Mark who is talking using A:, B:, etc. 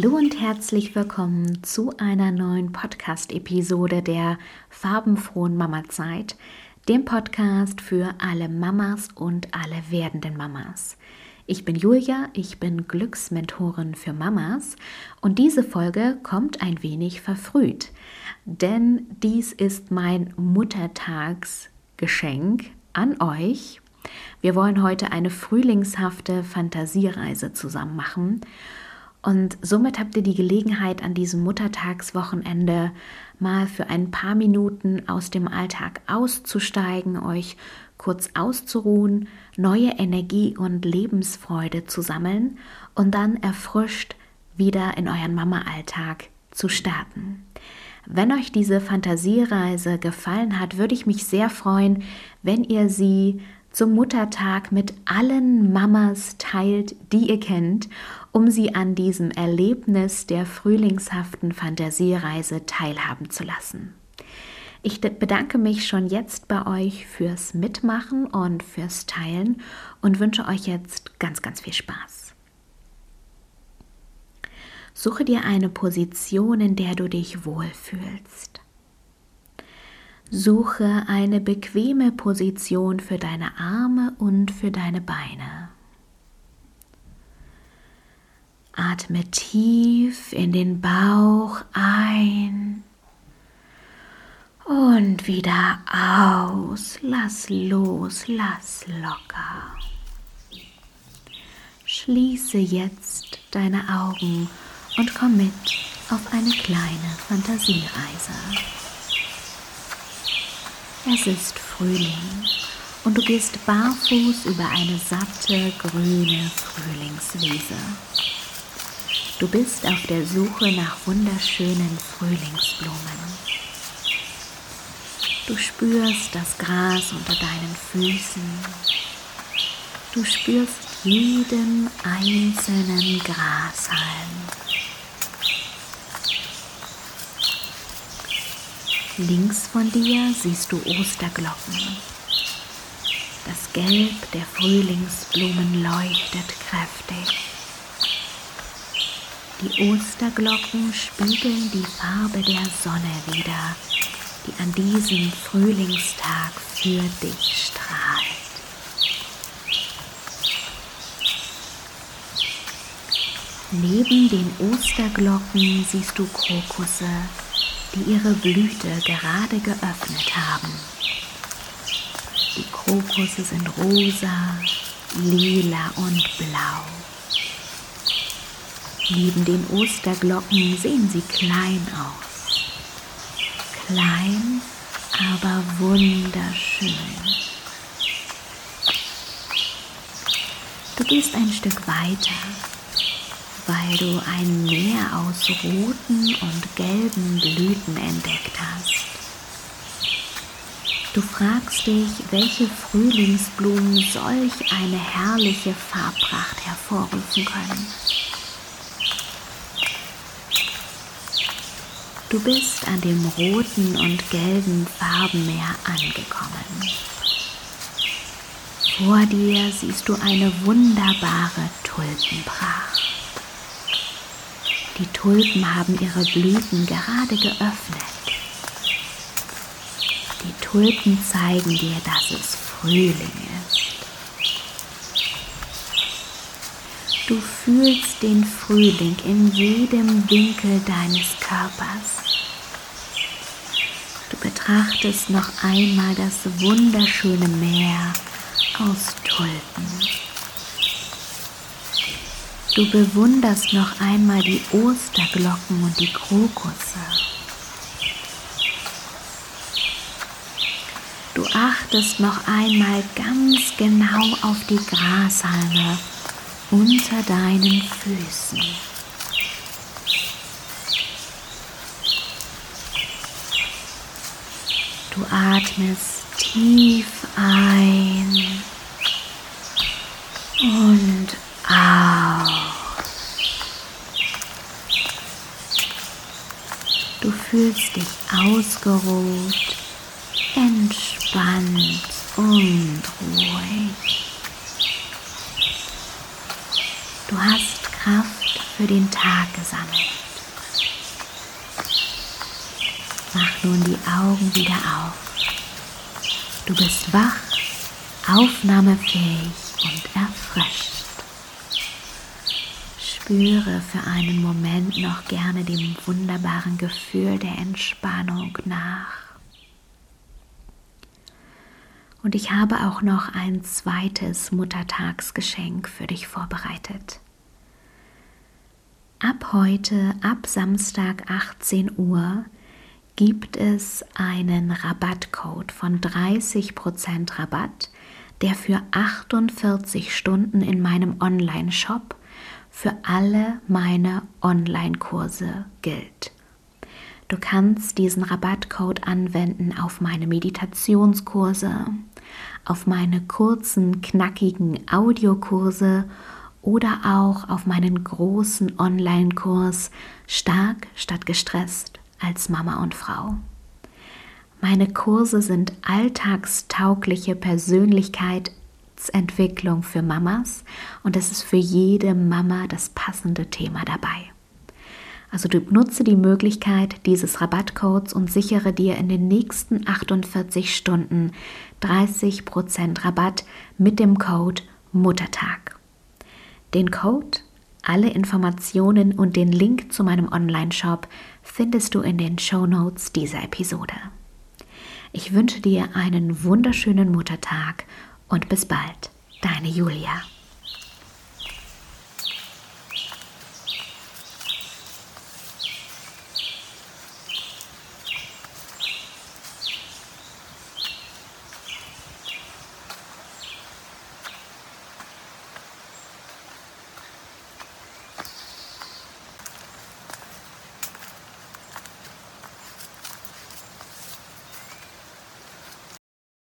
A: Hallo und herzlich willkommen zu einer neuen Podcast-Episode der farbenfrohen Mama-Zeit, dem Podcast für alle Mamas und alle werdenden Mamas. Ich bin Julia, ich bin Glücksmentorin für Mamas und diese Folge kommt ein wenig verfrüht, denn dies ist mein Muttertagsgeschenk an euch. Wir wollen heute eine frühlingshafte Fantasiereise zusammen machen und somit habt ihr die Gelegenheit, an diesem Muttertagswochenende mal für ein paar Minuten aus dem Alltag auszusteigen, euch kurz auszuruhen, neue Energie und Lebensfreude zu sammeln und dann erfrischt wieder in euren Mama-Alltag zu starten. Wenn euch diese Fantasiereise gefallen hat, würde ich mich sehr freuen, wenn ihr sie zum Muttertag mit allen Mamas teilt, die ihr kennt, um sie an diesem Erlebnis der frühlingshaften Fantasiereise teilhaben zu lassen. Ich bedanke mich schon jetzt bei euch fürs Mitmachen und fürs Teilen und wünsche euch jetzt ganz, ganz viel Spaß. Suche dir eine Position, in der du dich wohlfühlst. Suche eine bequeme Position für deine Arme und für deine Beine. Atme tief in den Bauch ein und wieder aus. Lass los, lass locker. Schließe jetzt deine Augen und komm mit auf eine kleine Fantasiereise. Es ist Frühling und du gehst barfuß über eine satte grüne Frühlingswiese. Du bist auf der Suche nach wunderschönen Frühlingsblumen. Du spürst das Gras unter deinen Füßen. Du spürst jeden einzelnen Grashalm. Links von dir siehst du Osterglocken. Das Gelb der Frühlingsblumen leuchtet kräftig. Die Osterglocken spiegeln die Farbe der Sonne wider, die an diesem Frühlingstag für dich strahlt. Neben den Osterglocken siehst du Krokusse, die ihre Blüte gerade geöffnet haben. Die Krokusse sind rosa, lila und blau. Neben den Osterglocken sehen sie klein aus. Klein, aber wunderschön. Du gehst ein Stück weiter weil du ein Meer aus roten und gelben Blüten entdeckt hast. Du fragst dich, welche Frühlingsblumen solch eine herrliche Farbpracht hervorrufen können. Du bist an dem roten und gelben Farbenmeer angekommen. Vor dir siehst du eine wunderbare Tulpenpracht. Die Tulpen haben ihre Blüten gerade geöffnet. Die Tulpen zeigen dir, dass es Frühling ist. Du fühlst den Frühling in jedem Winkel deines Körpers. Du betrachtest noch einmal das wunderschöne Meer aus Tulpen. Du bewunderst noch einmal die Osterglocken und die Krokusse. Du achtest noch einmal ganz genau auf die Grashalme unter deinen Füßen. Du atmest tief ein ausgeruht, entspannt und ruhig. Du hast Kraft für den Tag gesammelt. Mach nun die Augen wieder auf. Du bist wach, aufnahmefähig und erfrischt. Spüre für einen Moment noch gerne dem wunderbaren Gefühl der Entspannung nach. Und ich habe auch noch ein zweites Muttertagsgeschenk für dich vorbereitet. Ab heute, ab Samstag 18 Uhr, gibt es einen Rabattcode von 30% Rabatt, der für 48 Stunden in meinem Online-Shop für alle meine Online-Kurse gilt. Du kannst diesen Rabattcode anwenden auf meine Meditationskurse, auf meine kurzen, knackigen Audiokurse oder auch auf meinen großen Online-Kurs Stark statt gestresst als Mama und Frau. Meine Kurse sind alltagstaugliche Persönlichkeitsentwicklung für Mamas und es ist für jede Mama das passende Thema dabei. Also du nutze die Möglichkeit dieses Rabattcodes und sichere dir in den nächsten 48 Stunden 30% Rabatt mit dem Code Muttertag. Den Code, alle Informationen und den Link zu meinem Online-Shop findest du in den Show Notes dieser Episode. Ich wünsche dir einen wunderschönen Muttertag und bis bald, deine Julia.